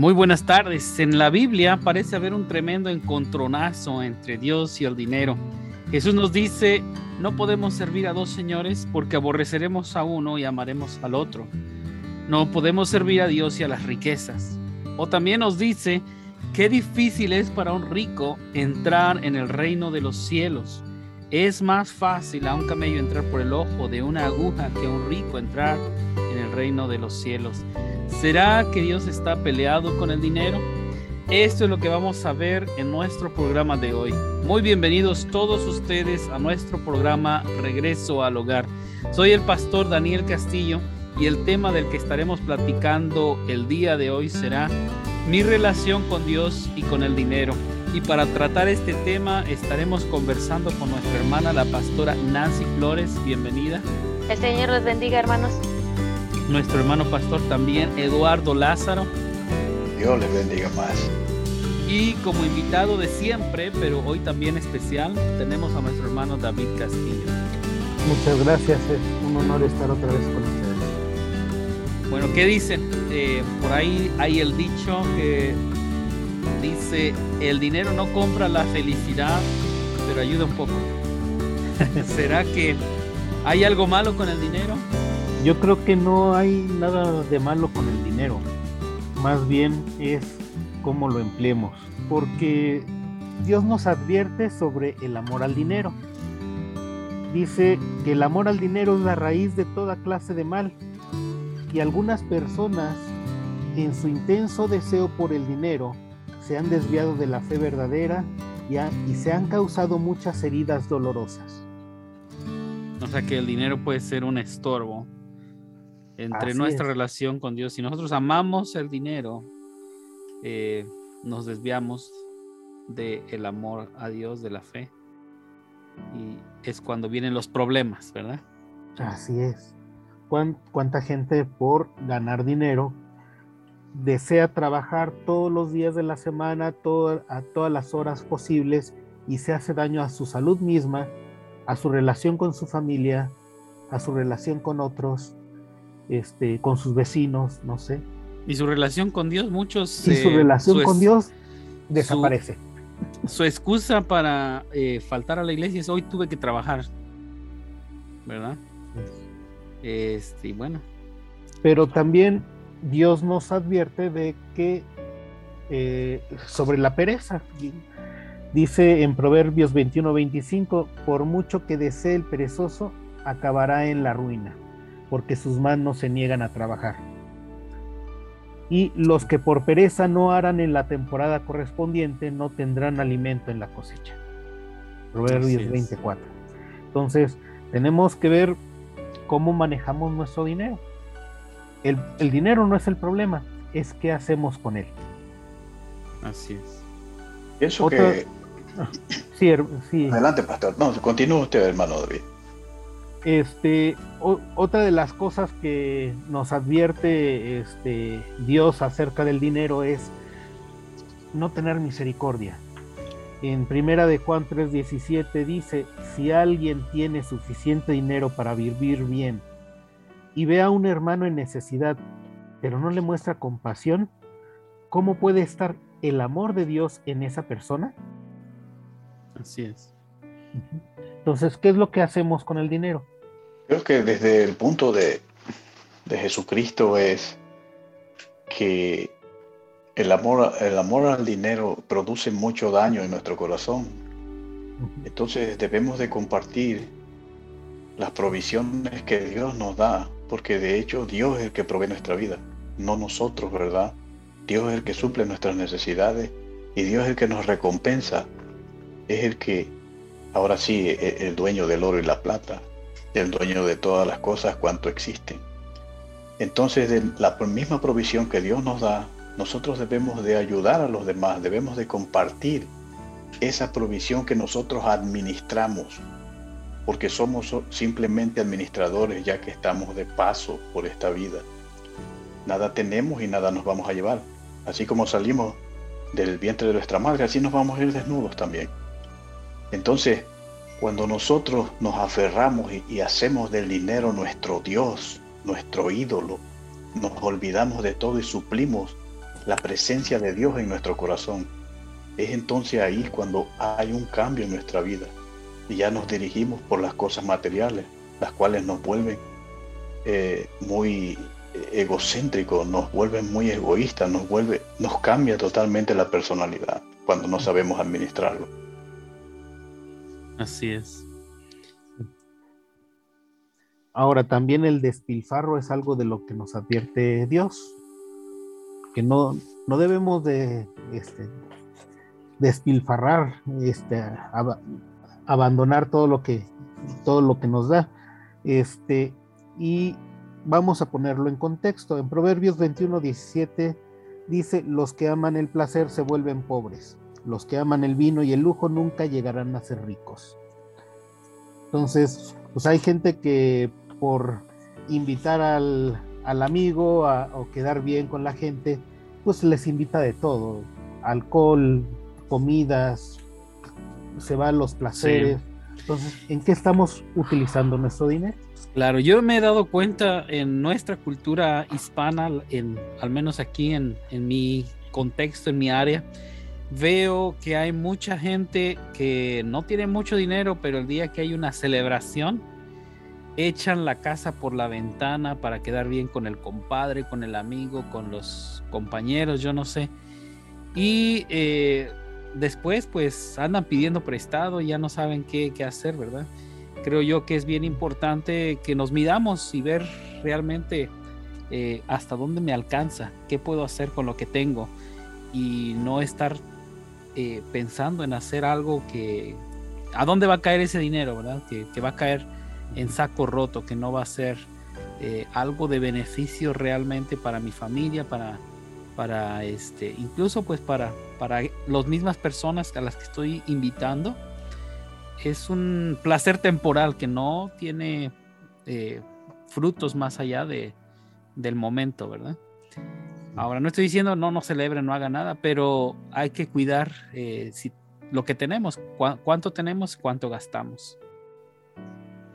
Muy buenas tardes. En la Biblia parece haber un tremendo encontronazo entre Dios y el dinero. Jesús nos dice, no podemos servir a dos señores porque aborreceremos a uno y amaremos al otro. No podemos servir a Dios y a las riquezas. O también nos dice, qué difícil es para un rico entrar en el reino de los cielos. Es más fácil a un camello entrar por el ojo de una aguja que a un rico entrar en el reino de los cielos. ¿Será que Dios está peleado con el dinero? Esto es lo que vamos a ver en nuestro programa de hoy. Muy bienvenidos todos ustedes a nuestro programa Regreso al Hogar. Soy el pastor Daniel Castillo y el tema del que estaremos platicando el día de hoy será mi relación con Dios y con el dinero. Y para tratar este tema estaremos conversando con nuestra hermana, la pastora Nancy Flores. Bienvenida. El Señor los bendiga, hermanos nuestro hermano pastor también, Eduardo Lázaro. Dios les bendiga más. Y como invitado de siempre, pero hoy también especial, tenemos a nuestro hermano David Castillo. Muchas gracias, es un honor estar otra vez con ustedes. Bueno, ¿qué dicen? Eh, por ahí hay el dicho que dice, el dinero no compra la felicidad, pero ayuda un poco. ¿Será que hay algo malo con el dinero? Yo creo que no hay nada de malo con el dinero, más bien es cómo lo empleemos, porque Dios nos advierte sobre el amor al dinero. Dice que el amor al dinero es la raíz de toda clase de mal y algunas personas en su intenso deseo por el dinero se han desviado de la fe verdadera y, y se han causado muchas heridas dolorosas. O sea que el dinero puede ser un estorbo entre nuestra relación con Dios. Si nosotros amamos el dinero, eh, nos desviamos del el amor a Dios, de la fe. Y es cuando vienen los problemas, ¿verdad? Así es. ¿Cuánta gente por ganar dinero desea trabajar todos los días de la semana, a todas las horas posibles y se hace daño a su salud misma, a su relación con su familia, a su relación con otros este, con sus vecinos, no sé. Y su relación con Dios, muchos... Y su eh, relación con Dios desaparece. Su, excusa para eh, faltar a la iglesia es hoy tuve que trabajar, ¿verdad? Este, bueno. Pero también Dios nos advierte de que eh, sobre la pereza. Dice en Proverbios 21-25, por mucho que desee el perezoso, acabará en la ruina porque sus manos se niegan a trabajar. Y los que por pereza no harán en la temporada correspondiente no tendrán alimento en la cosecha. Proverbios 24. Entonces, tenemos que ver cómo manejamos nuestro dinero. El, dinero no es el problema, es qué hacemos con él. Así es. Eso que... Sí, sí. Adelante, pastor. No, continúe usted, hermano David. Este, otra de las cosas que nos advierte este, Dios acerca del dinero es no tener misericordia. En primera de Juan 3:17 dice, si alguien tiene suficiente dinero para vivir bien y ve a un hermano en necesidad, pero no le muestra compasión, ¿cómo puede estar el amor de Dios en esa persona? Así es. Entonces, ¿qué es lo que hacemos con el dinero? Creo que desde el punto de, Jesucristo es que el amor, el amor al dinero produce mucho daño en nuestro corazón. Entonces debemos de compartir las provisiones que Dios nos da, porque de hecho Dios es el que provee nuestra vida, no nosotros, ¿verdad? Dios es el que suple nuestras necesidades y Dios es el que nos recompensa, es el que ahora sí, es el dueño del oro y la plata, el dueño de todas las cosas cuanto existen. Entonces, de la misma provisión que Dios nos da, nosotros debemos de ayudar a los demás, debemos de compartir esa provisión que nosotros administramos, porque somos simplemente administradores ya que estamos de paso por esta vida. Nada tenemos y nada nos vamos a llevar. Así como salimos del vientre de nuestra madre, así nos vamos a ir desnudos también. Entonces, cuando nosotros nos aferramos y, hacemos del dinero nuestro Dios, nuestro ídolo, nos olvidamos de todo y suplimos la presencia de Dios en nuestro corazón. Es entonces ahí cuando hay un cambio en nuestra vida y ya nos dirigimos por las cosas materiales, las cuales nos vuelven eh, muy egocéntricos, nos vuelven muy egoístas, nos vuelve, nos cambia totalmente la personalidad cuando no sabemos administrarlo. Así es. Ahora también el despilfarro es algo de lo que nos advierte Dios, que no, no debemos de este, despilfarrar, este, abandonar todo lo que todo lo que nos da. Este, y vamos a ponerlo en contexto. En Proverbios 21, 17 dice, los que aman el placer se vuelven pobres, los que aman el vino y el lujo nunca llegarán a ser ricos. Entonces, pues hay gente que por invitar al, amigo o quedar bien con la gente, pues les invita de todo, alcohol, comidas, se van los placeres. Entonces, ¿en qué estamos utilizando nuestro dinero? Claro, yo me he dado cuenta en nuestra cultura hispana, en, al menos aquí en, en mi contexto, en mi área, veo que hay mucha gente que no tiene mucho dinero, pero el día que hay una celebración, echan la casa por la ventana para quedar bien con el compadre, con el amigo, con los compañeros, yo no sé. Y eh, después pues andan pidiendo prestado, ya no saben qué, qué hacer, ¿verdad? Creo yo que es bien importante que nos midamos y ver realmente eh, hasta dónde me alcanza, qué puedo hacer con lo que tengo y no estar eh, pensando en hacer algo que... ¿A dónde va a caer ese dinero, verdad? Que, que va a caer en saco roto, que no va a ser eh, algo de beneficio realmente para mi familia, para, para este, incluso pues para, para las mismas personas a las que estoy invitando. Es un placer temporal que no tiene eh, frutos más allá de, del momento, ¿verdad? Ahora, no estoy diciendo no, no celebre, no haga nada, pero hay que cuidar eh, si, lo que tenemos, cuánto tenemos, cuánto gastamos.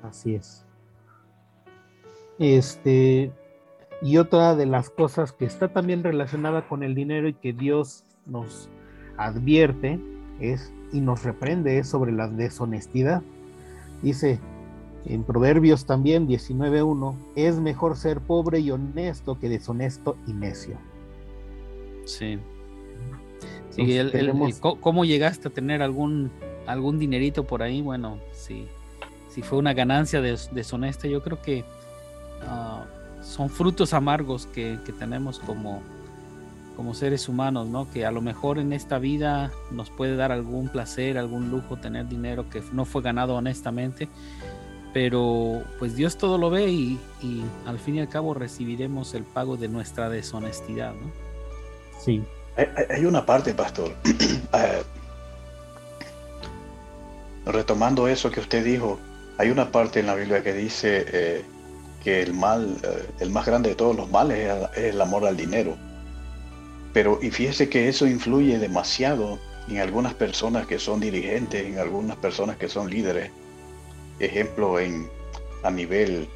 Así es. Este, y otra de las cosas que está también relacionada con el dinero y que Dios nos advierte es y nos reprende es sobre la deshonestidad. Dice en Proverbios también 19.1, es mejor ser pobre y honesto que deshonesto y necio. Sí. Sí, ¿cómo llegaste a tener algún, algún dinerito por ahí? Bueno, sí si fue una ganancia deshonesta, yo creo que ah, son frutos amargos que, tenemos como, como seres humanos, ¿no? Que a lo mejor en esta vida nos puede dar algún placer, algún lujo tener dinero que no fue ganado honestamente, pero pues Dios todo lo ve y, al fin y al cabo recibiremos el pago de nuestra deshonestidad, ¿no? Sí. Hay, una parte, pastor. Eh, retomando eso que usted dijo, hay una parte en la Biblia que dice eh, que el mal, eh, el más grande de todos los males es, el amor al dinero. Pero y fíjese que eso influye demasiado en algunas personas que son dirigentes, en algunas personas que son líderes. Ejemplo, en, a nivel,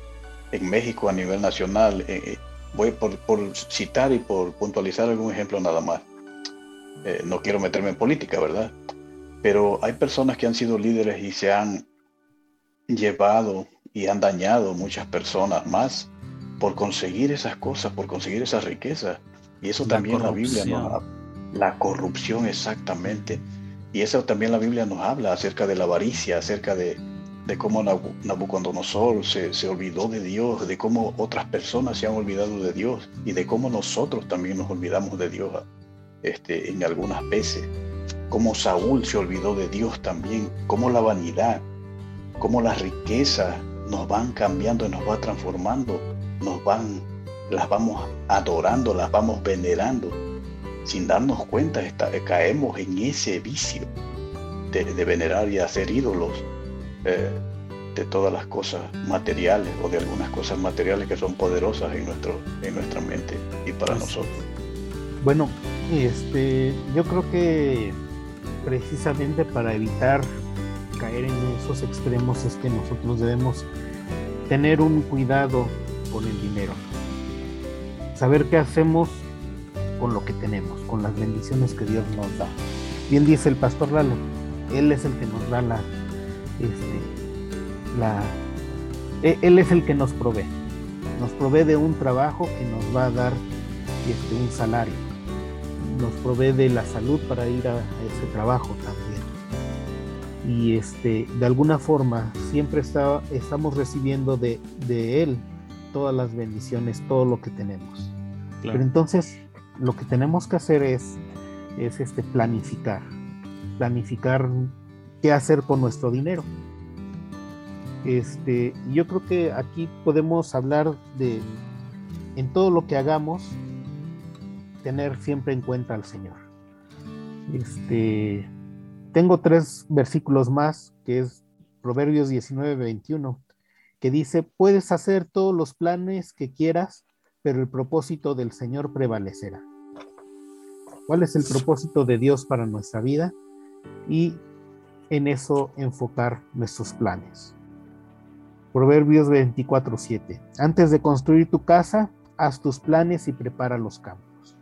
en México, a nivel nacional, eh, voy por, por, citar y por puntualizar algún ejemplo nada más. no quiero meterme en política, ¿verdad? Pero hay personas que han sido líderes y se han llevado y han dañado muchas personas más por conseguir esas cosas, por conseguir esas riquezas. Y eso también la Biblia nos la corrupción exactamente. Y eso también la Biblia nos habla acerca de la avaricia, acerca de, de cómo Nabucodonosor se, se olvidó de Dios, de cómo otras personas se han olvidado de Dios y de cómo nosotros también nos olvidamos de Dios este, en algunas veces. Cómo Saúl se olvidó de Dios también, cómo la vanidad, cómo las riquezas nos van cambiando y nos va transformando, nos van, las vamos adorando, las vamos venerando. Sin darnos cuenta, caemos en ese vicio de, venerar y hacer ídolos eh, de todas las cosas materiales o de algunas cosas materiales que son poderosas en, nuestro, en nuestra mente y para nosotros. Bueno, este, yo creo que precisamente para evitar caer en esos extremos es que nosotros debemos tener un cuidado con el dinero. Saber qué hacemos con lo que tenemos, con las bendiciones que Dios nos da. Bien dice el pastor Lalo, Él es el que nos da la, este, la, e, Él es el que nos provee, nos provee de un trabajo que nos va a dar este, un salario, nos provee de la salud para ir a ese trabajo también. Y este, de alguna forma siempre está, estamos recibiendo de, de Él todas las bendiciones, todo lo que tenemos. Pero entonces lo que tenemos que hacer es, es este, planificar, planificar qué hacer con nuestro dinero. Este, yo creo que aquí podemos hablar de, en todo lo que hagamos, tener siempre en cuenta al Señor. Este, tengo tres versículos más, que es Proverbios 19, 21, que dice, puedes hacer todos los planes que quieras, pero el propósito del Señor prevalecerá. ¿Cuál es el propósito de Dios para nuestra vida? Y en eso enfocar nuestros planes. Proverbios 24, 7. Antes de construir tu casa, haz tus planes y prepara los campos.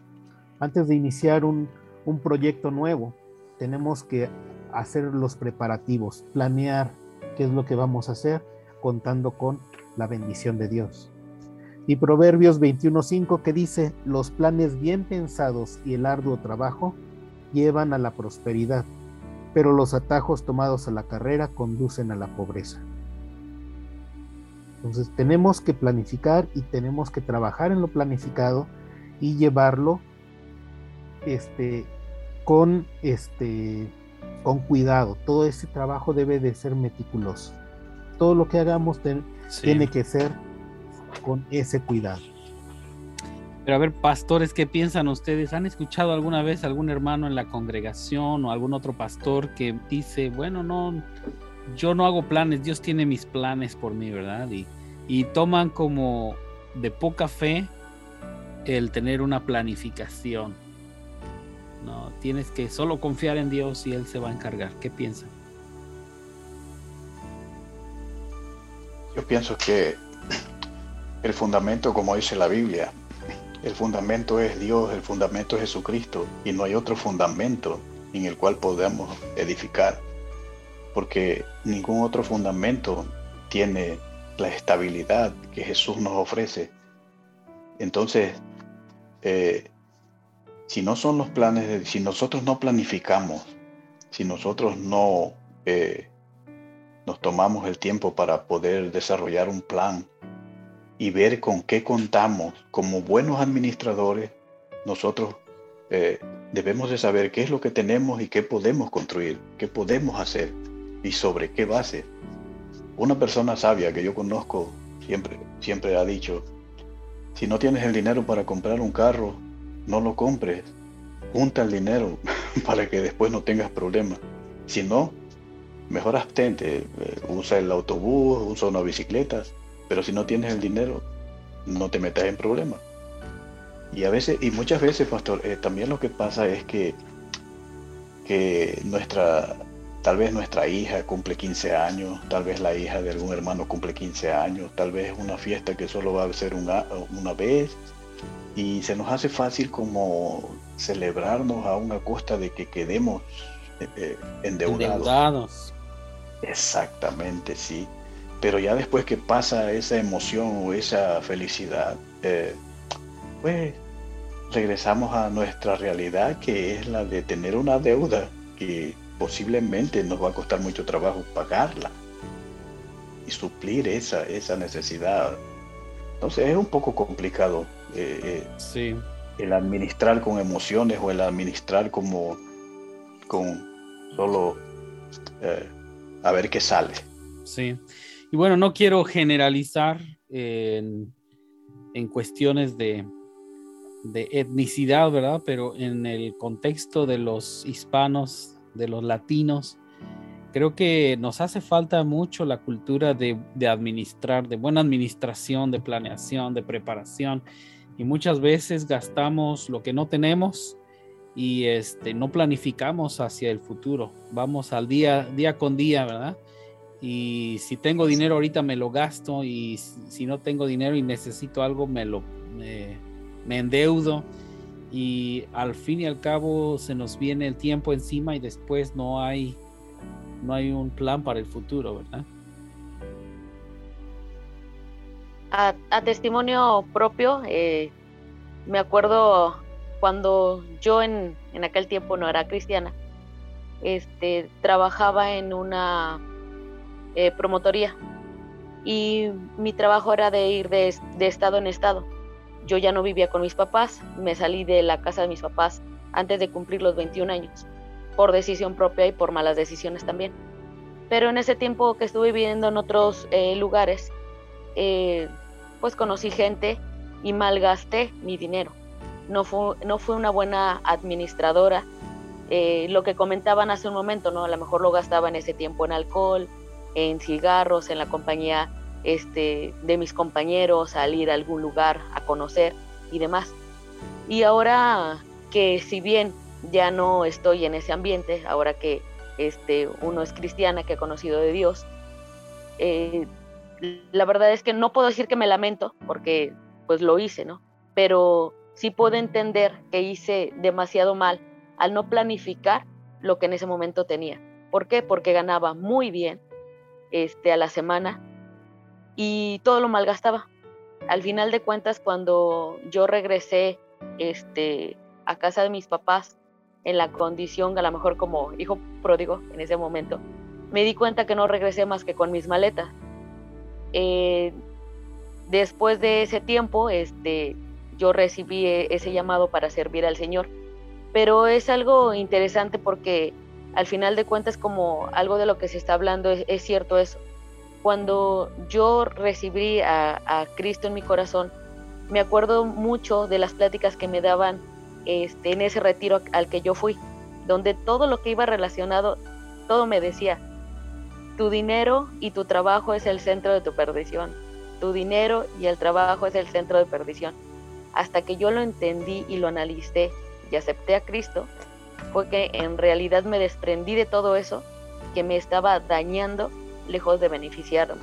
Antes de iniciar un, un proyecto nuevo, tenemos que hacer los preparativos, planear qué es lo que vamos a hacer contando con la bendición de Dios. Y Proverbios 21.5 que dice, los planes bien pensados y el arduo trabajo llevan a la prosperidad, pero los atajos tomados a la carrera conducen a la pobreza. Entonces tenemos que planificar y tenemos que trabajar en lo planificado y llevarlo este, con, este, con cuidado. Todo ese trabajo debe de ser meticuloso todo lo que hagamos tiene que ser con ese cuidado. Pero a ver, pastores, ¿qué piensan ustedes? ¿Han escuchado alguna vez algún hermano en la congregación o algún otro pastor que dice, bueno, no, yo no hago planes, Dios tiene mis planes por mí, ¿verdad? Y, y toman como de poca fe el tener una planificación. No, tienes que solo confiar en Dios y Él se va a encargar. ¿Qué piensan? Yo pienso que el fundamento, como dice la Biblia, el fundamento es Dios, el fundamento es Jesucristo y no hay otro fundamento en el cual podamos edificar, porque ningún otro fundamento tiene la estabilidad que Jesús nos ofrece. Entonces, eh, si no son los planes, de, si nosotros no planificamos, si nosotros no eh, nos tomamos el tiempo para poder desarrollar un plan y ver con qué contamos como buenos administradores, nosotros eh, debemos de saber qué es lo que tenemos y qué podemos construir, qué podemos hacer y sobre qué base. Una persona sabia que yo conozco siempre, siempre ha dicho, si no tienes el dinero para comprar un carro, no lo compres, junta el dinero para que después no tengas problemas. Si no, mejor abstente, eh, usa el autobús, usa una bicicleta, pero si no tienes el dinero, no te metas en problemas. Y a veces, y muchas veces, pastor, eh, también lo que pasa es que, que nuestra, tal vez nuestra hija cumple 15 años, tal vez la hija de algún hermano cumple 15 años, tal vez una fiesta que solo va a ser una, una vez, y se nos hace fácil como celebrarnos a una costa de que quedemos eh, endeudados. Exactamente, sí. Pero ya después que pasa esa emoción o esa felicidad, eh, pues regresamos a nuestra realidad que es la de tener una deuda que posiblemente nos va a costar mucho trabajo pagarla y suplir esa, esa necesidad. Entonces es un poco complicado eh, eh, sí. el administrar con emociones o el administrar como con solo a ver qué sale. Sí. Y bueno, no quiero generalizar en, cuestiones de, de etnicidad, ¿verdad? Pero en el contexto de los hispanos, de los latinos, creo que nos hace falta mucho la cultura de, de, administrar, de buena administración, de planeación, de preparación. Y muchas veces gastamos lo que no tenemos y este, no planificamos hacia el futuro. Vamos al día, día con día, ¿verdad? Y si tengo dinero ahorita me lo gasto y si no tengo dinero y necesito algo me lo me, endeudo y al fin y al cabo se nos viene el tiempo encima y después no hay no hay un plan para el futuro, ¿verdad? A, testimonio propio, eh, me acuerdo cuando yo en, en, aquel tiempo no era cristiana, este, trabajaba en una eh, promotoría y mi trabajo era de ir de, de estado en estado yo ya no vivía con mis papás, me salí de la casa de mis papás antes de cumplir los 21 años, por decisión propia y por malas decisiones también. Pero en ese tiempo que estuve viviendo en otros eh, lugares, eh, pues conocí gente y malgasté mi dinero. No fue, no fue una buena administradora. Eh, lo que comentaban hace un momento, ¿no? A lo mejor lo gastaba en ese tiempo en alcohol, en cigarros, en la compañía este, de mis compañeros, salir a algún lugar a conocer y demás. Y ahora que si bien ya no estoy en ese ambiente, ahora que este, uno es cristiana, que ha conocido de Dios, eh, la verdad es que no puedo decir que me lamento, porque pues lo hice, ¿no? Pero sí puedo entender que hice demasiado mal al no planificar lo que en ese momento tenía. ¿Por qué? Porque ganaba muy bien este, a la semana, y todo lo malgastaba. Al final de cuentas, cuando yo regresé este, a casa de mis papás, en la condición, a lo mejor como hijo pródigo en ese momento, me di cuenta que no regresé más que con mis maletas. Eh, después de ese tiempo, este, yo recibí e, ese llamado para servir al Señor. Pero es algo interesante porque al final de cuentas, como algo de lo que se está hablando, es cierto eso cuando yo recibí a, Cristo en mi corazón, me acuerdo mucho de las pláticas que me daban este, en ese retiro al que yo fui, donde todo lo que iba relacionado, todo me decía, tu dinero y tu trabajo es el centro de tu perdición, tu dinero y el trabajo es el centro de perdición. Hasta que yo lo entendí y lo analicé y acepté a Cristo, fue que en realidad me desprendí de todo eso que me estaba dañando lejos de beneficiarme.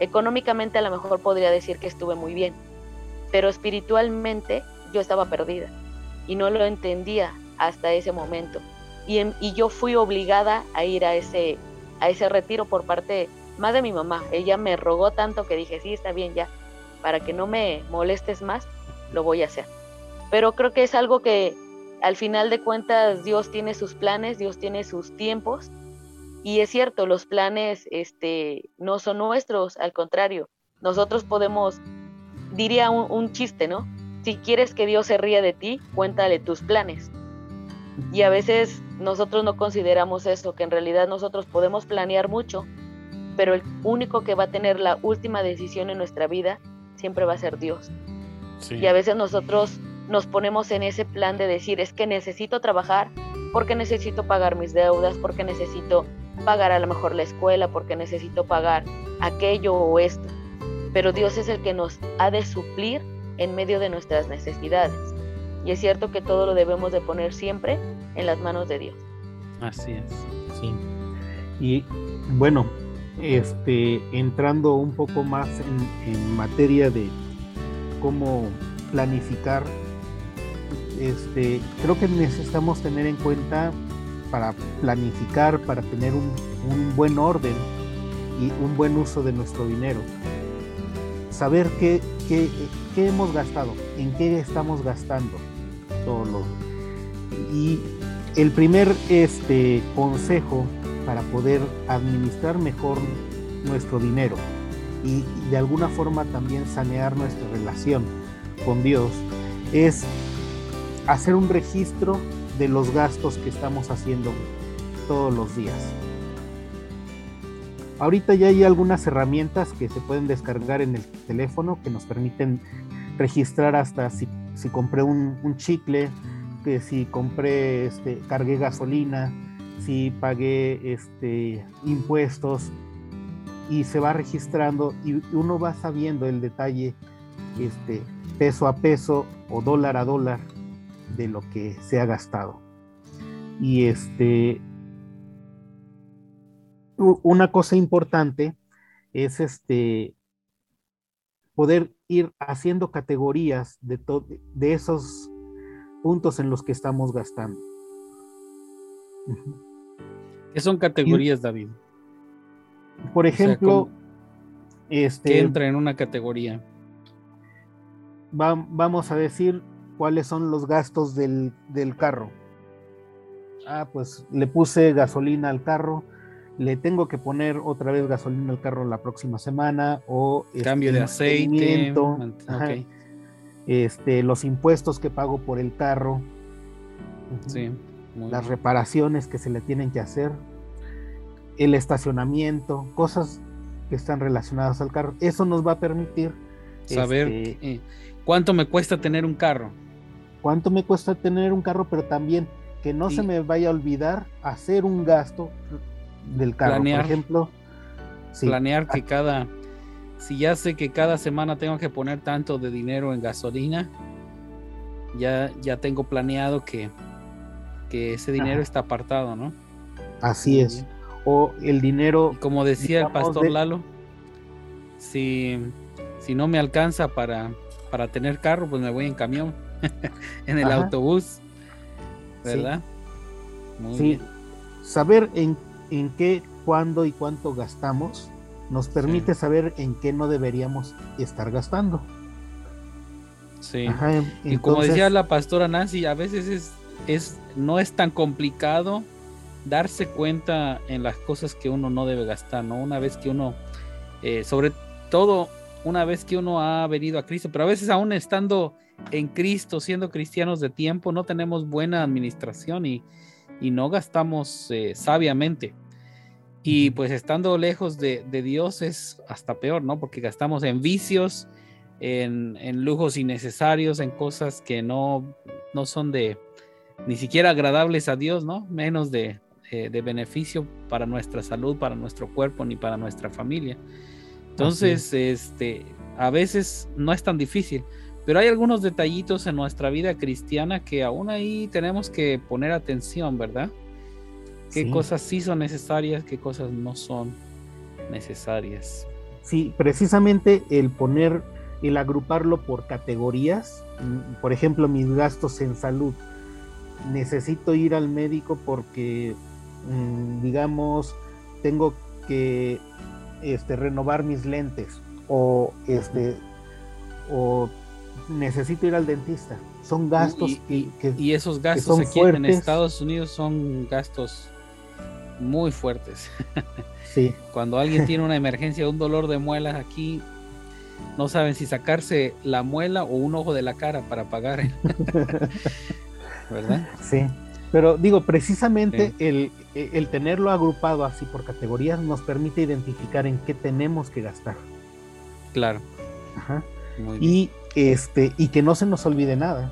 Económicamente a lo mejor podría decir que estuve muy bien, pero espiritualmente yo estaba perdida y no lo entendía hasta ese momento. Y, y yo fui obligada a ir a ese, a ese retiro por parte más de mi mamá. Ella me rogó tanto que dije, sí, está bien ya, para que no me molestes más, lo voy a hacer. Pero creo que es algo que al final de cuentas Dios tiene sus planes, Dios tiene sus tiempos y es cierto, los planes este, no son nuestros, al contrario, nosotros podemos, diría un, chiste, ¿no? Si quieres que Dios se ría de ti, cuéntale tus planes. Y a veces nosotros no consideramos eso, que en realidad nosotros podemos planear mucho, pero el único que va a tener la última decisión en nuestra vida siempre va a ser Dios. Y a veces nosotros nos ponemos en ese plan de decir, es que necesito trabajar porque necesito pagar mis deudas, porque necesito pagar a lo mejor la escuela porque necesito pagar aquello o esto. Pero Dios es el que nos ha de suplir en medio de nuestras necesidades. Y es cierto que todo lo debemos de poner siempre en las manos de Dios. Así es. Sí. Y bueno, este, entrando un poco más en, en materia de cómo planificar, este, creo que necesitamos tener en cuenta para planificar, para tener un, buen orden y un buen uso de nuestro dinero. Saber qué, qué, hemos gastado, en qué estamos gastando todo Y el primer este, consejo para poder administrar mejor nuestro dinero y de alguna forma también sanear nuestra relación con Dios es hacer un registro de los gastos que estamos haciendo todos los días. Ahorita ya hay algunas herramientas que se pueden descargar en el teléfono que nos permiten registrar hasta si, compré un, chicle, que si compré, este, cargué gasolina, si pagué este, impuestos y se va registrando y uno va sabiendo el detalle este, peso a peso o dólar a dólar de lo que se ha gastado. Y este, una cosa importante es este, poder ir haciendo categorías de, de esos puntos en los que estamos gastando. ¿Qué son categorías, David? Por ejemplo, este, ¿qué entra en una categoría? vamos a decir cuáles son los gastos del, del carro. Ah, pues le puse gasolina al carro, le tengo que poner otra vez gasolina al carro la próxima semana o este, cambio de aceite, este, los impuestos que pago por el carro, sí, las reparaciones que se le tienen que hacer, el estacionamiento, cosas que están relacionadas al carro. Eso nos va a permitir saber este, cuánto me cuesta tener un carro. Cuánto me cuesta tener un carro, pero también que no se me vaya a olvidar hacer un gasto del carro, por ejemplo. Planear que cada, si ya sé que cada semana tengo que poner tanto de dinero en gasolina, ya, ya tengo planeado que, que ese dinero está apartado, ¿no? Así es. O el dinero. como decía el pastor Lalo, si, si no me alcanza para, para tener carro, pues me voy en camión, en el autobús, ¿verdad? Sí. Saber en, en qué, cuándo y cuánto gastamos nos permite saber en qué no deberíamos estar gastando. Sí. y como decía la pastora Nancy, a veces es, es, no es tan complicado darse cuenta en las cosas que uno no debe gastar, ¿no? Una vez que uno, eh, sobre todo una vez que uno ha venido a Cristo, pero a veces aún estando en Cristo, siendo cristianos de tiempo, no tenemos buena administración y, y no gastamos eh, sabiamente. Y pues estando lejos de, Dios es hasta peor, ¿no? Porque gastamos en vicios, en, lujos innecesarios, en cosas que no, no son de ni siquiera agradables a Dios, ¿no? Menos de, eh, de beneficio para nuestra salud, para nuestro cuerpo, ni para nuestra familia. Entonces, este, a veces no es tan difícil, pero hay algunos detallitos en nuestra vida cristiana que aún ahí tenemos que poner atención, ¿verdad? qué cosas sí son necesarias, qué cosas no son necesarias. Sí, precisamente el poner, el agruparlo por categorías, mm, por ejemplo, mis gastos en salud. Necesito ir al médico porque, mm, digamos, tengo que este, renovar mis lentes o, este, o necesito ir al dentista. Son gastos y, que, y esos gastos aquí en Estados Unidos son gastos muy fuertes. Sí. Cuando alguien tiene una emergencia, un dolor de muelas aquí, no saben si sacarse la muela o un ojo de la cara para pagar. ¿Verdad? Sí. Pero digo, precisamente el, el, tenerlo agrupado así por categorías nos permite identificar en qué tenemos que gastar. Claro. Ajá. y este, y que no se nos olvide nada.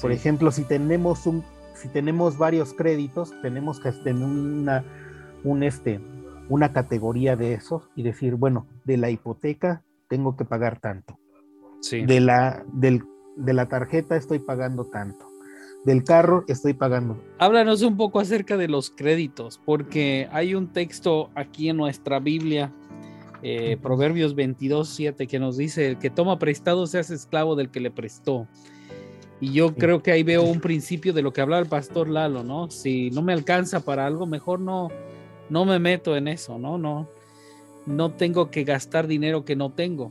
Por ejemplo, si tenemos un si tenemos varios créditos, tenemos que tener una, un este, una categoría de esos y decir, bueno, de la hipoteca tengo que pagar tanto. Sí. De, la, del, de la tarjeta estoy pagando tanto. Del carro estoy pagando. Háblanos un poco acerca de los créditos, porque hay un texto aquí en nuestra Biblia, eh, Proverbios 22, 7, que nos dice, el que toma prestado se hace esclavo del que le prestó. Y yo creo que ahí veo un principio de lo que hablaba el pastor Lalo, ¿no? Si no me alcanza para algo, mejor no, no me meto en eso, ¿no? No, no tengo que gastar dinero que no tengo.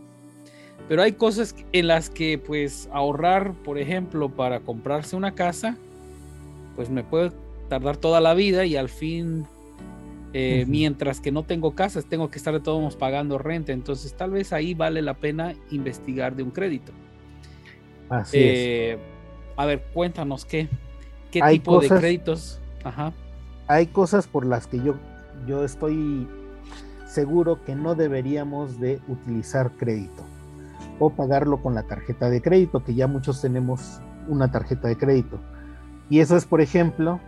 Pero hay cosas en las que pues ahorrar, por ejemplo, para comprarse una casa, pues me puede tardar toda la vida y al fin, eh, mientras que no tengo casas, tengo que estar de todos modos pagando renta. Entonces tal vez ahí vale la pena investigar de un crédito. Así es eh, a ver, cuéntanos qué, qué tipo de créditos. Ajá. Hay cosas por las que yo, yo estoy seguro que no deberíamos de utilizar crédito o pagarlo con la tarjeta de crédito, que ya muchos tenemos una tarjeta de crédito. Y eso es, por ejemplo,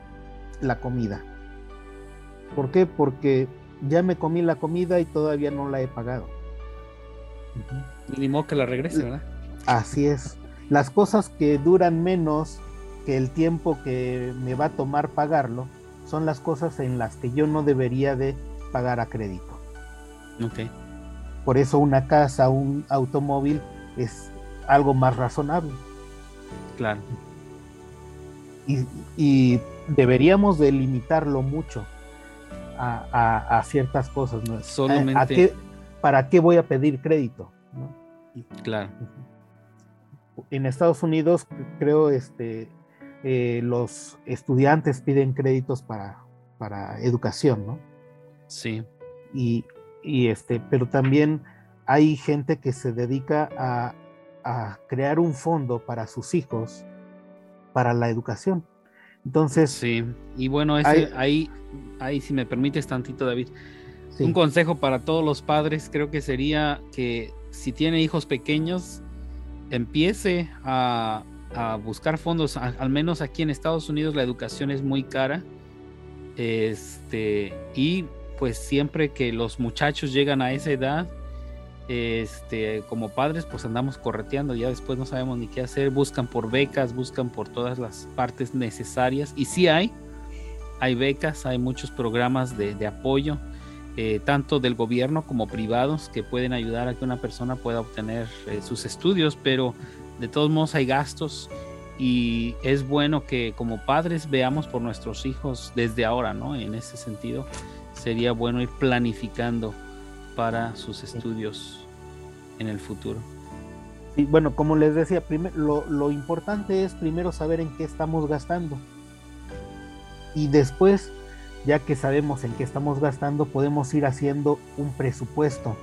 la comida. ¿Por qué? Porque ya me comí la comida y todavía no la he pagado. Ni modo que la regrese, ¿verdad? Así es las cosas que duran menos que el tiempo que me va a tomar pagarlo son las cosas en las que yo no debería de pagar a crédito. Ok. Por eso una casa, un automóvil es algo más razonable. Claro. y, deberíamos delimitarlo mucho a, ciertas cosas. ¿no? Solamente... ¿Para qué voy a pedir crédito? Claro. En Estados Unidos, creo, este, eh, los estudiantes piden créditos para, para educación, ¿no? Sí. Y, este, pero también hay gente que se dedica a, crear un fondo para sus hijos para la educación. Entonces. Sí, y bueno, ahí, ahí, si me permites tantito, David, un consejo para todos los padres creo que sería que si tiene hijos pequeños, empiece a, buscar fondos. al menos aquí en Estados Unidos la educación es muy cara. Este, y pues siempre que los muchachos llegan a esa edad, este, como padres, pues andamos correteando, ya después no sabemos ni qué hacer, buscan por becas, buscan por todas las partes necesarias. Y sí hay, hay becas, hay muchos programas de apoyo eh, tanto del gobierno como privados que pueden ayudar a que una persona pueda obtener eh, sus estudios, pero de todos modos hay gastos y es bueno que como padres veamos por nuestros hijos desde ahora, ¿no? En ese sentido, sería bueno ir planificando para sus estudios en el futuro. Sí, bueno, como les decía, lo, lo importante es primero saber en qué estamos gastando y después ya que sabemos en qué estamos gastando, podemos ir haciendo un presupuesto.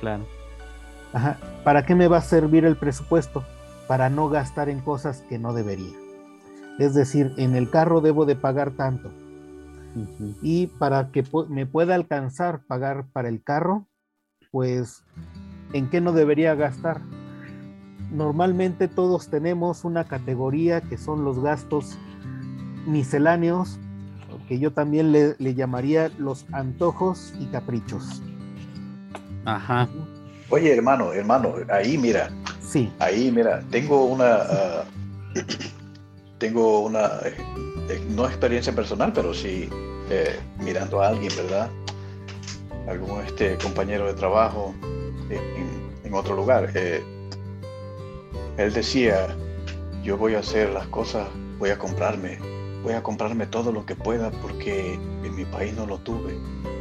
Claro. Ajá. ¿Para qué me va a servir el presupuesto? Para no gastar en cosas que no debería. Es decir, en el carro debo de pagar tanto. Y para que me pueda alcanzar pagar para el carro, pues, ¿en qué no debería gastar? Normalmente todos tenemos una categoría que son los gastos misceláneos que yo también le, llamaría los antojos y caprichos. Ajá. Oye, hermano, hermano, ahí mira. Sí. Ahí mira, tengo una. Ah, tengo una. Eh, no experiencia personal, pero sí eh, mirando a alguien, ¿verdad? Algún este, compañero de trabajo en, otro lugar. Eh, él decía: Yo voy a hacer las cosas, voy a comprarme voy a comprarme todo lo que pueda porque en mi país no lo tuve.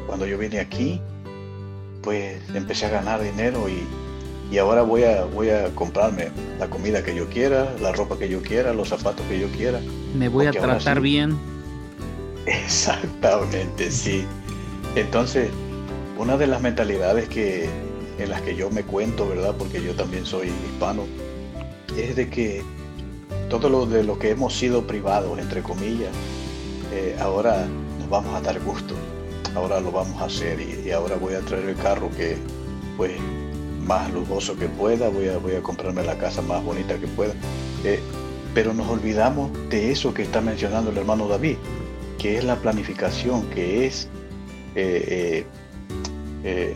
Cuando yo vine aquí, pues empecé a ganar dinero y, ahora voy a, voy a comprarme la comida que yo quiera, la ropa que yo quiera, los zapatos que yo quiera. Me voy a tratar bien. Exactamente, sí. Entonces, una de las mentalidades que, en las que yo me cuento, ¿verdad? Porque yo también soy hispano, es de que todo lo de lo que hemos sido privados, entre comillas, eh, ahora nos vamos a dar gusto, ahora lo vamos a hacer y, ahora voy a traer el carro que pues más lujoso que pueda, voy a, voy a comprarme la casa más bonita que pueda. Eh, pero nos olvidamos de eso que está mencionando el hermano David, que es la planificación, que es eh,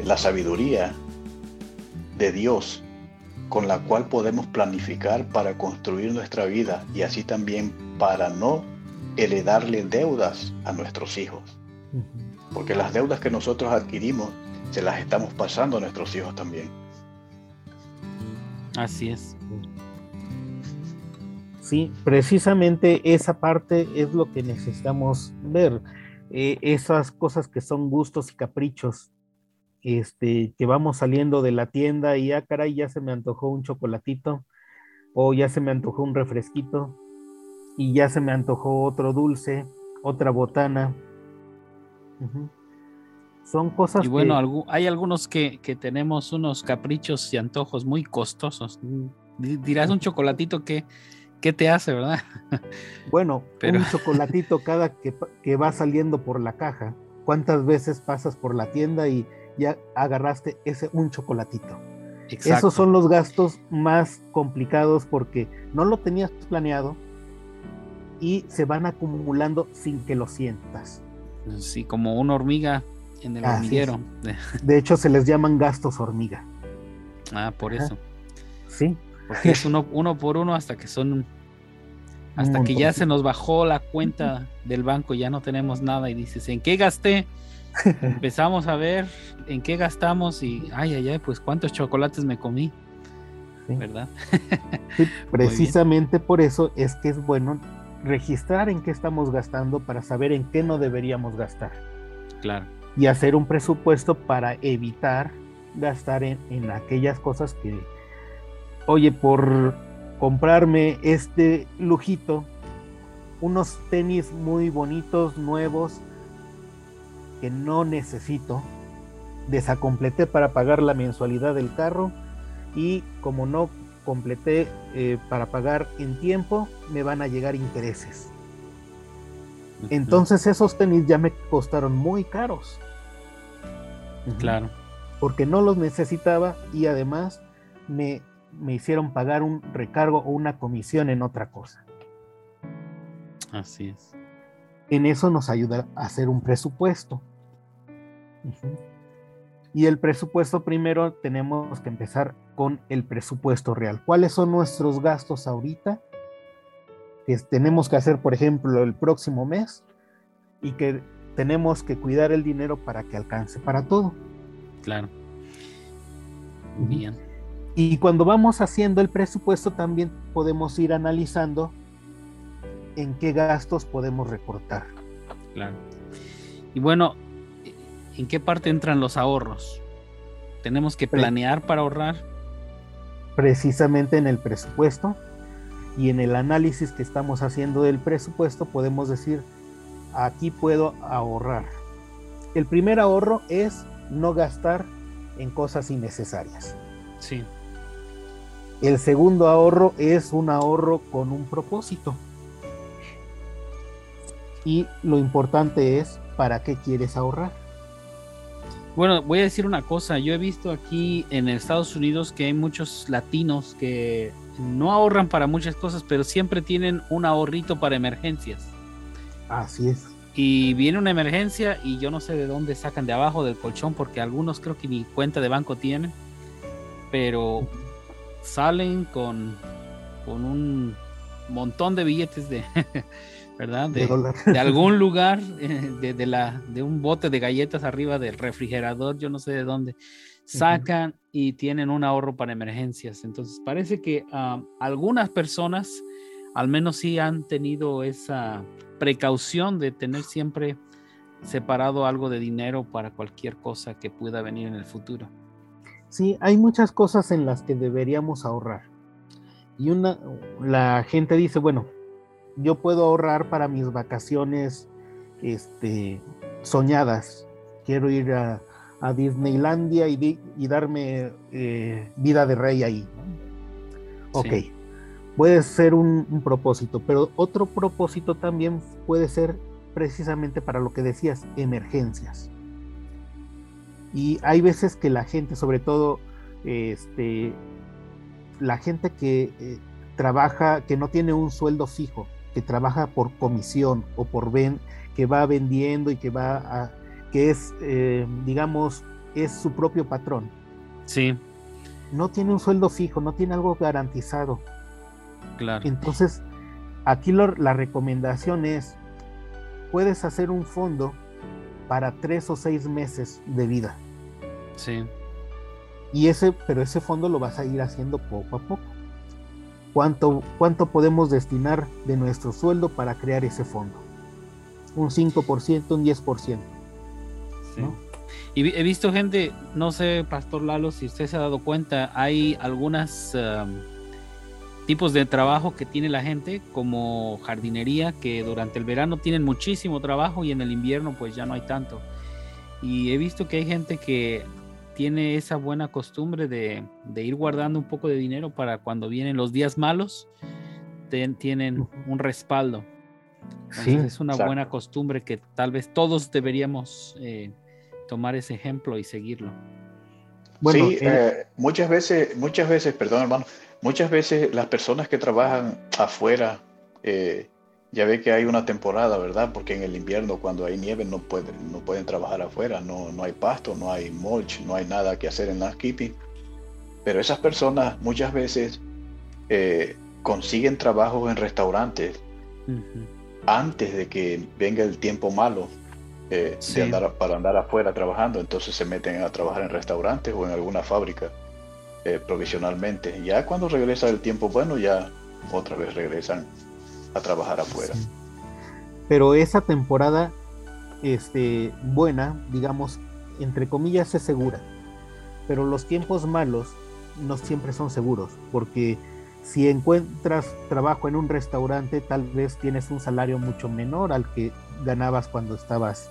la sabiduría de Dios con la cual podemos planificar para construir nuestra vida y así también para no heredarle deudas a nuestros hijos. Porque las deudas que nosotros adquirimos se las estamos pasando a nuestros hijos también. Así es. Sí, precisamente esa parte es lo que necesitamos ver. Eh, esas cosas que son gustos y caprichos este, que vamos saliendo de la tienda y ya, ah, caray, ya se me antojó un chocolatito o ya se me antojó un refresquito y ya se me antojó otro dulce, otra botana. Son cosas. Y bueno, hay algunos que, tenemos unos caprichos y antojos muy costosos. Dirás un chocolatito que, ¿qué te hace, verdad? Bueno, un chocolatito cada que, que va saliendo por la caja. ¿Cuántas veces pasas por la tienda y ya agarraste ese un chocolatito. Esos son los gastos más complicados porque no lo tenías planeado y se van acumulando sin que lo sientas. Sí, como una hormiga en el hormiguero. De hecho, se les llaman gastos hormiga. Ah, por eso. Sí. Porque es uno, uno por uno hasta que son hasta que ya se nos bajó la cuenta del banco, ya no tenemos nada y dices, ¿en qué gasté? Empezamos a ver en qué gastamos y, ay, ay, ay, pues cuántos chocolates me comí. ¿Verdad? precisamente por eso es que es bueno registrar en qué estamos gastando para saber en qué no deberíamos gastar. Claro. Y hacer un presupuesto para evitar gastar en, en aquellas cosas que, oye, por comprarme este lujito, unos tenis muy bonitos, nuevos, que no necesito, desacompleté para pagar la mensualidad del carro y como no completé eh, para pagar en tiempo, me van a llegar intereses. Entonces esos tenis ya me costaron muy caros. Claro. Porque no los necesitaba y además me, me hicieron pagar un recargo o una comisión en otra cosa. Así es. En eso nos ayuda a hacer un presupuesto. Y el presupuesto primero tenemos que empezar con el presupuesto real. ¿Cuáles son nuestros gastos ahorita? Que tenemos que hacer, por ejemplo, el próximo mes y que tenemos que cuidar el dinero para que alcance para todo. Claro. Bien. Y cuando vamos haciendo el presupuesto también podemos ir analizando en qué gastos podemos recortar. Claro. Y bueno, ¿en qué parte entran los ahorros? ¿Tenemos que planear para ahorrar? Precisamente en el presupuesto y en el análisis que estamos haciendo del presupuesto podemos decir, aquí puedo ahorrar. El primer ahorro es no gastar en cosas innecesarias. Sí. El segundo ahorro es un ahorro con un propósito. Y lo importante es para qué quieres ahorrar. Bueno, voy a decir una cosa. Yo he visto aquí en Estados Unidos que hay muchos latinos que no ahorran para muchas cosas, pero siempre tienen un ahorrito para emergencias. Así es. Y viene una emergencia y yo no sé de dónde sacan de abajo del colchón, porque algunos creo que ni cuenta de banco tienen, pero salen con, con un montón de billetes de, ¿verdad? De, algún lugar, eh, de, la, de un bote de galletas arriba del refrigerador, yo no sé de dónde, sacan y tienen un ahorro para emergencias. Entonces parece que ah, algunas personas al menos sí han tenido esa precaución de tener siempre separado algo de dinero para cualquier cosa que pueda venir en el futuro. Sí, hay muchas cosas en las que deberíamos ahorrar. Y una, la gente dice, bueno, yo puedo ahorrar para mis vacaciones este, soñadas. Quiero ir a, Disneylandia y, darme eh, vida de rey ahí. Ok, puede ser un, un, propósito, pero otro propósito también puede ser precisamente para lo que decías, emergencias. Y hay veces que la gente, sobre todo este, la gente que eh, trabaja, que no tiene un sueldo fijo, que trabaja por comisión o por ven, que va vendiendo y que va a, que es, eh, digamos, es su propio patrón. Sí. No tiene un sueldo fijo, no tiene algo garantizado. Claro. Entonces, aquí la recomendación es, puedes hacer un fondo para tres o seis meses de vida. Sí. Y ese, pero ese fondo lo vas a ir haciendo poco a poco. ¿Cuánto, cuánto podemos destinar de nuestro sueldo para crear ese fondo? Un 5%, un 10%. Sí. Y he visto gente, no sé, Pastor Lalo, si usted se ha dado cuenta, hay algunos tipos de trabajo que tiene la gente, como jardinería, que durante el verano tienen muchísimo trabajo y en el invierno pues ya no hay tanto. Y he visto que hay gente que tiene esa buena costumbre de, ir guardando un poco de dinero para cuando vienen los días malos, tienen un respaldo. sí, es una buena costumbre que tal vez todos deberíamos eh, tomar ese ejemplo y seguirlo. Bueno, sí, eh, muchas veces, muchas veces, perdón hermano, muchas veces las personas que trabajan afuera eh, ya ve que hay una temporada, ¿verdad? Porque en el invierno cuando hay nieve no pueden, no pueden trabajar afuera, no, no hay pasto, no hay mulch, no hay nada que hacer en landscaping. Pero esas personas muchas veces eh, consiguen trabajo en restaurantes antes de que venga el tiempo malo eh, para andar afuera trabajando. Entonces se meten a trabajar en restaurantes o en alguna fábrica eh, provisionalmente. Ya cuando regresa el tiempo bueno, ya otra vez regresan a trabajar afuera. Pero esa temporada este, buena, digamos, entre comillas, es segura. Pero los tiempos malos no siempre son seguros, porque si encuentras trabajo en un restaurante, tal vez tienes un salario mucho menor al que ganabas cuando estabas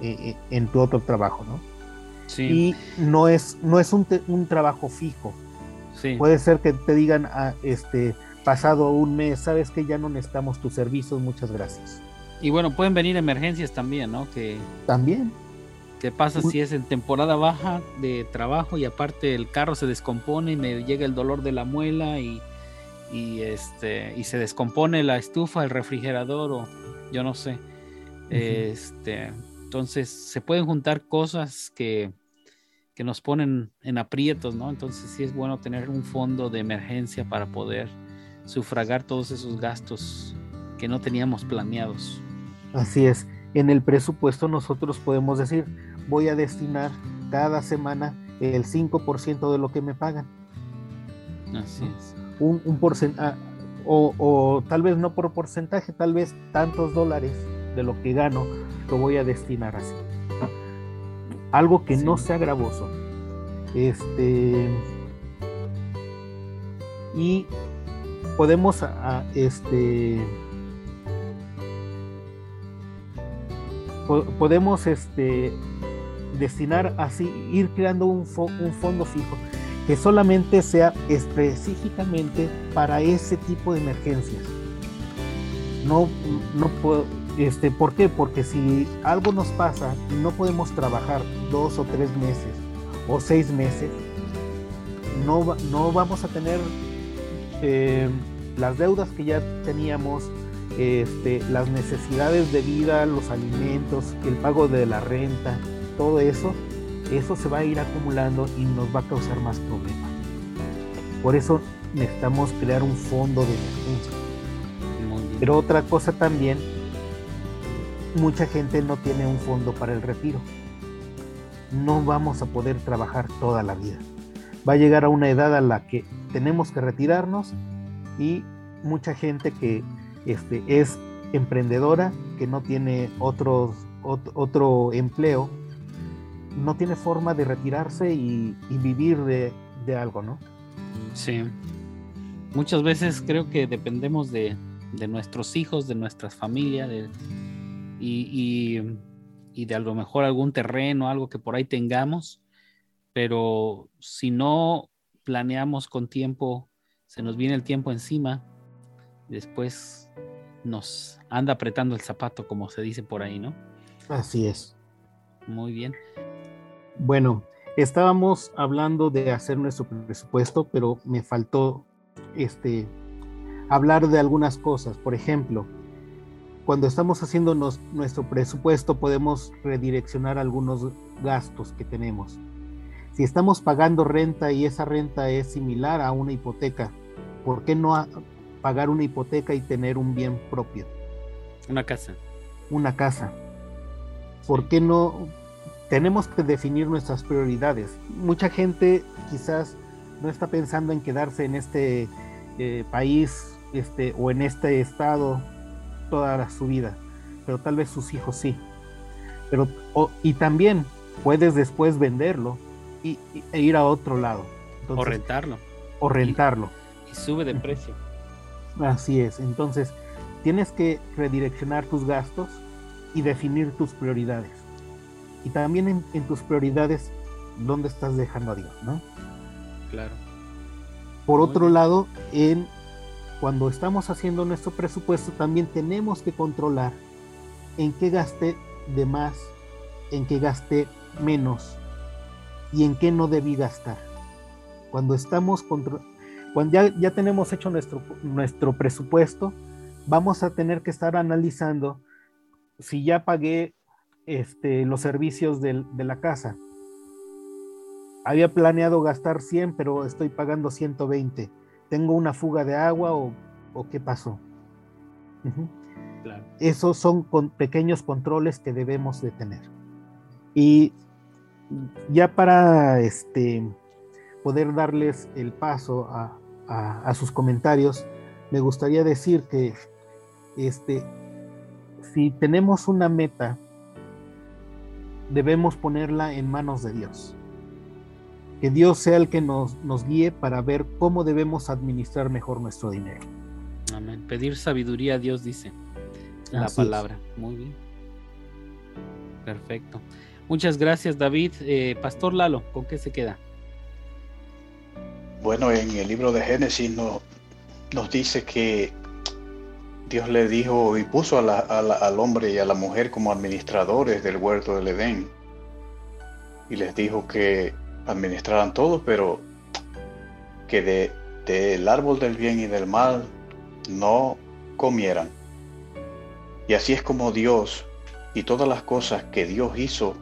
eh, eh, en tu otro trabajo, ¿no? Sí. Y no es, no es un, un trabajo fijo. Sí. Puede ser que te digan, ah, este, pasado un mes, sabes que ya no necesitamos tus servicios, muchas gracias. Y bueno, pueden venir emergencias también, ¿no? Que también. ¿Qué pasa si es en temporada baja de trabajo y aparte el carro se descompone y me llega el dolor de la muela y, y este y se descompone la estufa, el refrigerador o yo no sé. Este, entonces se pueden juntar cosas que, que nos ponen en aprietos, ¿no? Entonces sí es bueno tener un fondo de emergencia para poder sufragar todos esos gastos que no teníamos planeados. Así es. En el presupuesto nosotros podemos decir, voy a destinar cada semana el 5% de lo que me pagan. Así es. Un, porcentaje, ah, o, tal vez no por porcentaje, tal vez tantos dólares de lo que gano lo voy a destinar así. Algo que no sea gravoso. Este. Y podemos este podemos este, destinar así, ir creando un, un fondo fijo que solamente sea específicamente para ese tipo de emergencias. No, no puedo, este, ¿por qué? Porque si algo nos pasa y no podemos trabajar dos o tres meses o seis meses, no, no vamos a tener eh, las deudas que ya teníamos, este, las necesidades de vida, los alimentos, el pago de la renta, todo eso, eso se va a ir acumulando y nos va a causar más problemas. Por eso necesitamos crear un fondo de emergencia. Pero otra cosa también, mucha gente no tiene un fondo para el retiro. No vamos a poder trabajar toda la vida. Va a llegar a una edad a la que tenemos que retirarnos y mucha gente que este, es emprendedora, que no tiene otro, otro empleo, no tiene forma de retirarse y, vivir de, algo, ¿no? Sí. Muchas veces creo que dependemos de, nuestros hijos, de nuestras familias, y, y, de a lo mejor algún terreno, algo que por ahí tengamos, pero si no planeamos con tiempo, se nos viene el tiempo encima después nos anda apretando el zapato, como se dice por ahí, ¿no? Así es. Muy bien. Bueno, estábamos hablando de hacer nuestro presupuesto, pero me faltó este hablar de algunas cosas. Por ejemplo, cuando estamos haciendo nuestro presupuesto podemos redireccionar algunos gastos que tenemos. Si estamos pagando renta y esa renta es similar a una hipoteca, ¿por qué no pagar una hipoteca y tener un bien propio. Una casa. Una casa. ¿Por qué no? Tenemos que definir nuestras prioridades. Mucha gente quizás no está pensando en quedarse en este eh, país este, o en este estado toda su vida, pero tal vez sus hijos sí. Pero, y también puedes después venderlo y, e ir a otro lado. o rentarlo. O rentarlo. Y sube de precio. Así es, entonces tienes que redireccionar tus gastos y definir tus prioridades. Y también en, tus prioridades, ¿dónde estás dejando a Dios? ¿no? Claro. Por otro lado, en, cuando estamos haciendo nuestro presupuesto, también tenemos que controlar en qué gasté de más, en qué gasté menos y en qué no debí gastar. Cuando estamos cuando ya, ya tenemos hecho nuestro, nuestro presupuesto, vamos a tener que estar analizando si ya pagué este, los servicios de la casa. Había planeado gastar 100, pero estoy pagando 120. ¿Tengo una fuga de agua o, qué pasó? Esos son pequeños controles que debemos de tener. Y ya para este, poder darles el paso a, a, sus comentarios, me gustaría decir que este, si tenemos una meta, debemos ponerla en manos de Dios. Que Dios sea el que nos, nos guíe para ver cómo debemos administrar mejor nuestro dinero. Amén. Pedir sabiduría a Dios, dice la palabra. Muy bien. Perfecto. Muchas gracias, David. Eh, Pastor Lalo, ¿con qué se queda? Bueno, en el libro de Génesis no, nos dice que Dios le dijo y puso al hombre y a la mujer como administradores del huerto del Edén. Y les dijo que administraran todo, pero que del de, árbol del bien y del mal no comieran. Y así es como Dios y todas las cosas que Dios hizo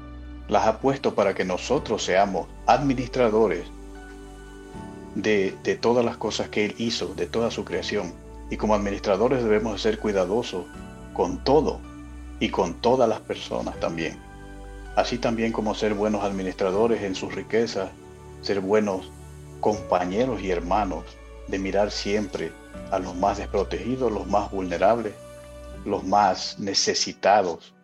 las ha puesto para que nosotros seamos administradores de, todas las cosas que Él hizo, de toda su creación. Y como administradores debemos ser cuidadosos con todo y con todas las personas también. Así también como ser buenos administradores en sus riquezas, ser buenos compañeros y hermanos, de mirar siempre a los más desprotegidos, los más vulnerables, los más necesitados,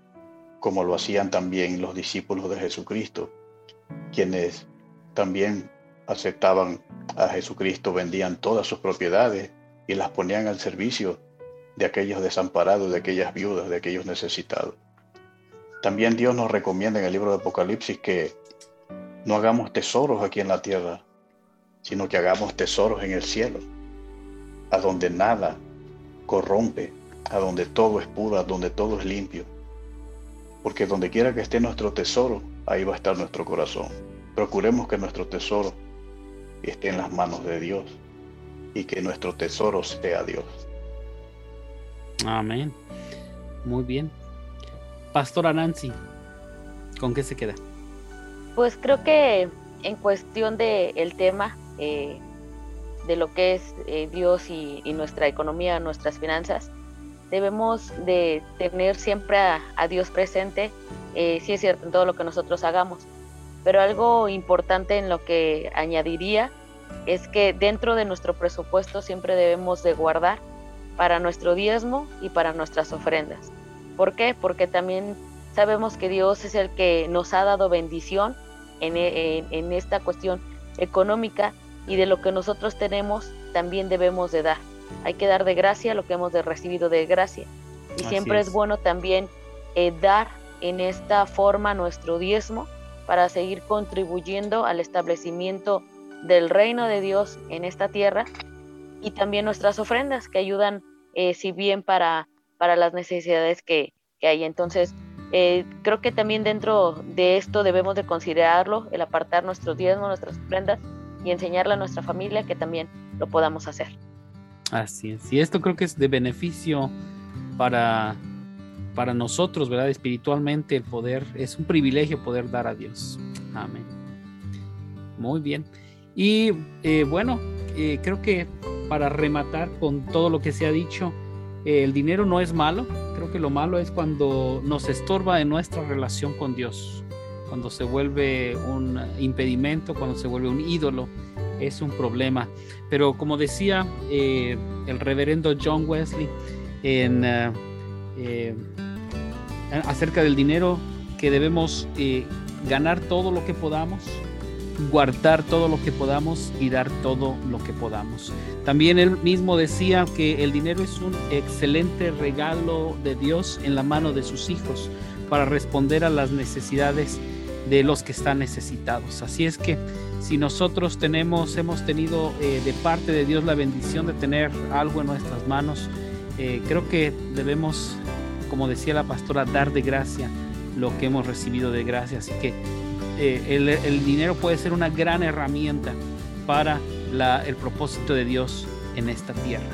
como lo hacían también los discípulos de Jesucristo, quienes también aceptaban a Jesucristo, vendían todas sus propiedades y las ponían al servicio de aquellos desamparados, de aquellas viudas, de aquellos necesitados. También Dios nos recomienda en el libro de Apocalipsis que no hagamos tesoros aquí en la tierra, sino que hagamos tesoros en el cielo, a donde nada corrompe, a donde todo es puro, a donde todo es limpio. Porque donde quiera que esté nuestro tesoro, ahí va a estar nuestro corazón. Procuremos que nuestro tesoro esté en las manos de Dios y que nuestro tesoro sea Dios. Amén. Muy bien. Pastora Nancy, ¿con qué se queda? Pues creo que en cuestión del el tema eh, de lo que es eh, Dios y, nuestra economía, nuestras finanzas, debemos de tener siempre a, Dios presente, eh, si es cierto, en todo lo que nosotros hagamos. Pero algo importante en lo que añadiría es que dentro de nuestro presupuesto siempre debemos de guardar para nuestro diezmo y para nuestras ofrendas. ¿Por qué? Porque también sabemos que Dios es el que nos ha dado bendición en, en, esta cuestión económica y de lo que nosotros tenemos también debemos de dar. Hay que dar de gracia lo que hemos de recibido de gracia. Y siempre es. bueno también eh, dar en esta forma nuestro diezmo para seguir contribuyendo al establecimiento del reino de Dios en esta tierra y también nuestras ofrendas que ayudan, eh, si bien para, para las necesidades que, hay. Entonces, eh, creo que también dentro de esto debemos de considerarlo, el apartar nuestros diezmos, nuestras ofrendas y enseñarle a nuestra familia que también lo podamos hacer. Así es, y esto creo que es de beneficio para, para nosotros, ¿verdad? Espiritualmente el poder, es un privilegio poder dar a Dios. Amén. Muy bien. Y eh, bueno, eh, creo que para rematar con todo lo que se ha dicho, eh, el dinero no es malo, creo que lo malo es cuando nos estorba en nuestra relación con Dios, cuando se vuelve un impedimento, cuando se vuelve un ídolo, es un problema. Pero como decía el reverendo John Wesley en, acerca del dinero, que debemos ganar todo lo que podamos, guardar todo lo que podamos y dar todo lo que podamos. También él mismo decía que el dinero es un excelente regalo de Dios en la mano de sus hijos para responder a las necesidades de los que están necesitados. Así es que si nosotros tenemos, hemos tenido eh, de parte de Dios la bendición de tener algo en nuestras manos, eh, creo que debemos, como decía la pastora, dar de gracia lo que hemos recibido de gracia. Así que eh, el, dinero puede ser una gran herramienta para el propósito de Dios en esta tierra.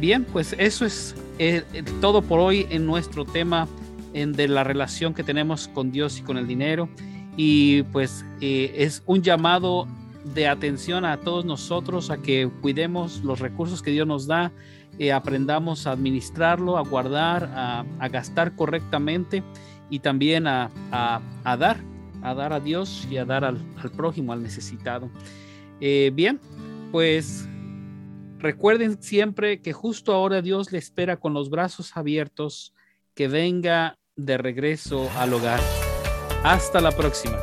Bien, pues eso es eh, eh, todo por hoy en nuestro tema en, de la relación que tenemos con Dios y con el dinero. Y pues es un llamado de atención a todos nosotros a que cuidemos los recursos que Dios nos da, aprendamos a administrarlo, a guardar, a, gastar correctamente y también a, a dar a dar a Dios y a dar al, prójimo, al necesitado. Eh, bien, pues Recuerden siempre que justo ahora Dios le espera con los brazos abiertos que venga de regreso al hogar. Hasta la próxima.